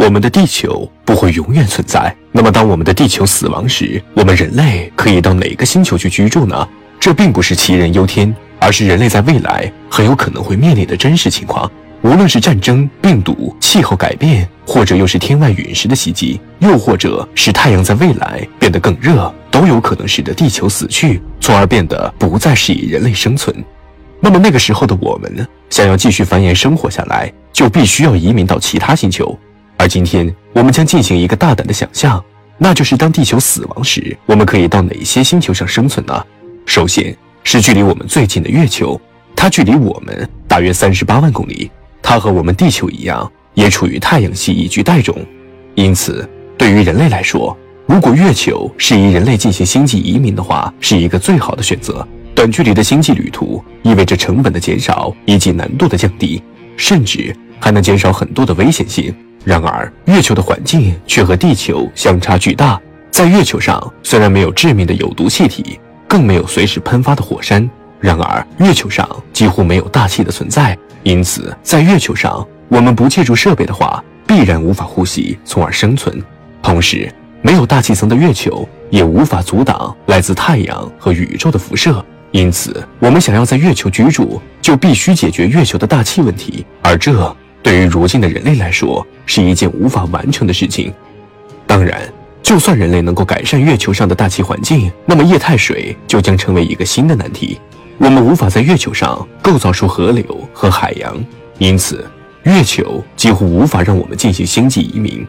我们的地球不会永远存在。那么，当我们的地球死亡时，我们人类可以到哪个星球去居住呢？这并不是杞人忧天，而是人类在未来很有可能会面临的真实情况。无论是战争、病毒、气候改变，或者又是天外陨石的袭击，又或者是太阳在未来变得更热，都有可能使得地球死去，从而变得不再适宜人类生存。那么那个时候的我们呢？想要继续繁衍生活下来，就必须要移民到其他星球。而今天，我们将进行一个大胆的想象，那就是当地球死亡时，我们可以到哪些星球上生存呢？首先是距离我们最近的月球，它距离我们大约三十八万公里。它和我们地球一样，也处于太阳系宜居带中，因此对于人类来说，如果月球适宜人类进行星际移民的话，是一个最好的选择。短距离的星际旅途意味着成本的减少以及难度的降低，甚至还能减少很多的危险性。然而，月球的环境却和地球相差巨大。在月球上，虽然没有致命的有毒气体，更没有随时喷发的火山，然而月球上几乎没有大气的存在。因此，在月球上，我们不借助设备的话，必然无法呼吸，从而生存。同时，没有大气层的月球也无法阻挡来自太阳和宇宙的辐射。因此，我们想要在月球居住，就必须解决月球的大气问题。而这对于如今的人类来说，是一件无法完成的事情。当然，就算人类能够改善月球上的大气环境，那么液态水就将成为一个新的难题。我们无法在月球上构造出河流和海洋，因此月球几乎无法让我们进行星际移民。